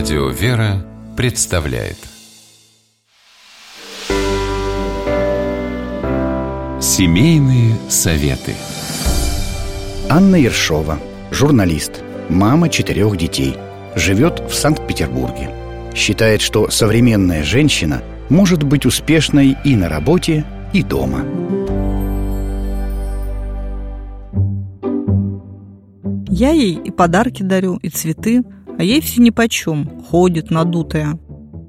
Радио «Вера» представляет Семейные советы Анна Ершова, журналист, мама четырех детей, живет в Санкт-Петербурге. Считает, что современная женщина может быть успешной и на работе, и дома. Я ей и подарки дарю, и цветы, а ей все нипочем, ходит надутая.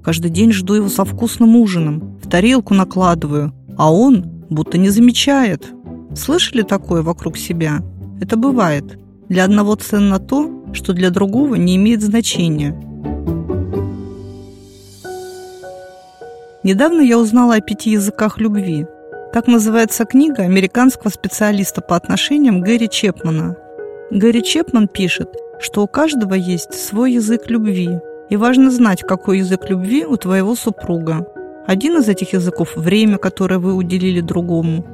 Каждый день жду его со вкусным ужином, в тарелку накладываю, а он будто не замечает. Слышали такое вокруг себя? Это бывает. Для одного ценно то, что для другого не имеет значения. Недавно я узнала о пяти языках любви. Так называется книга американского специалиста по отношениям Гэри Чепмана. Гэри Чепман пишет, что у каждого есть свой язык любви, и важно знать, какой язык любви у твоего супруга. Один из этих языков – время, которое вы уделили другому.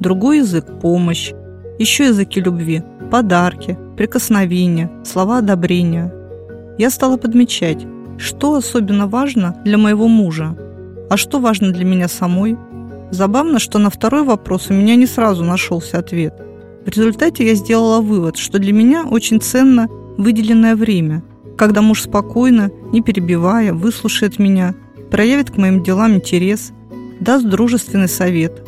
Другой язык – помощь. Еще языки любви – подарки, прикосновения, слова одобрения. Я стала подмечать, что особенно важно для моего мужа, а что важно для меня самой. Забавно, что на второй вопрос у меня не сразу нашелся ответ – в результате я сделала вывод, что для меня очень ценно выделенное время, когда муж спокойно, не перебивая, выслушает меня, проявит к моим делам интерес, даст дружественный совет.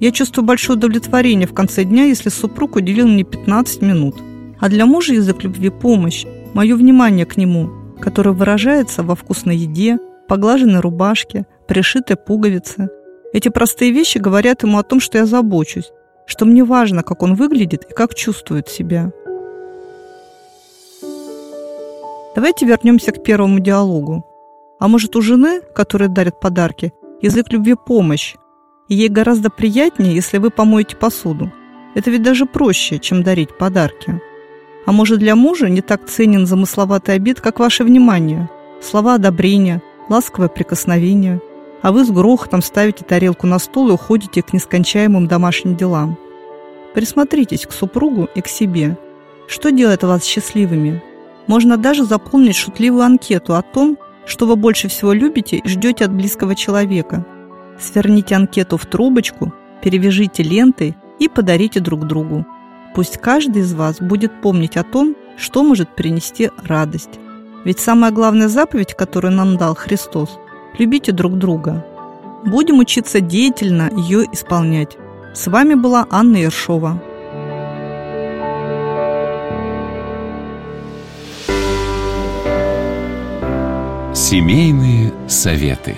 Я чувствую большое удовлетворение в конце дня, если супруг уделил мне 15 минут. А для мужа язык любви – помощь, мое внимание к нему, которое выражается во вкусной еде, поглаженной рубашке, пришитой пуговице. Эти простые вещи говорят ему о том, что я забочусь, что мне важно, как он выглядит и как чувствует себя. Давайте вернемся к первому диалогу. А может, у жены, которая дарит подарки, язык любви – помощь, и ей гораздо приятнее, если вы помоете посуду. Это ведь даже проще, чем дарить подарки. А может, для мужа не так ценен замысловатый обед, как ваше внимание, слова одобрения, ласковое прикосновение – а вы с грохотом ставите тарелку на стол и уходите к нескончаемым домашним делам. Присмотритесь к супругу и к себе. Что делает вас счастливыми? Можно даже заполнить шутливую анкету о том, что вы больше всего любите и ждете от близкого человека. Сверните анкету в трубочку, перевяжите лентой и подарите друг другу. Пусть каждый из вас будет помнить о том, что может принести радость. Ведь самая главная заповедь, которую нам дал Христос, Любите друг друга. Будем учиться деятельно ее исполнять. С вами была Анна Ершова. Семейные советы.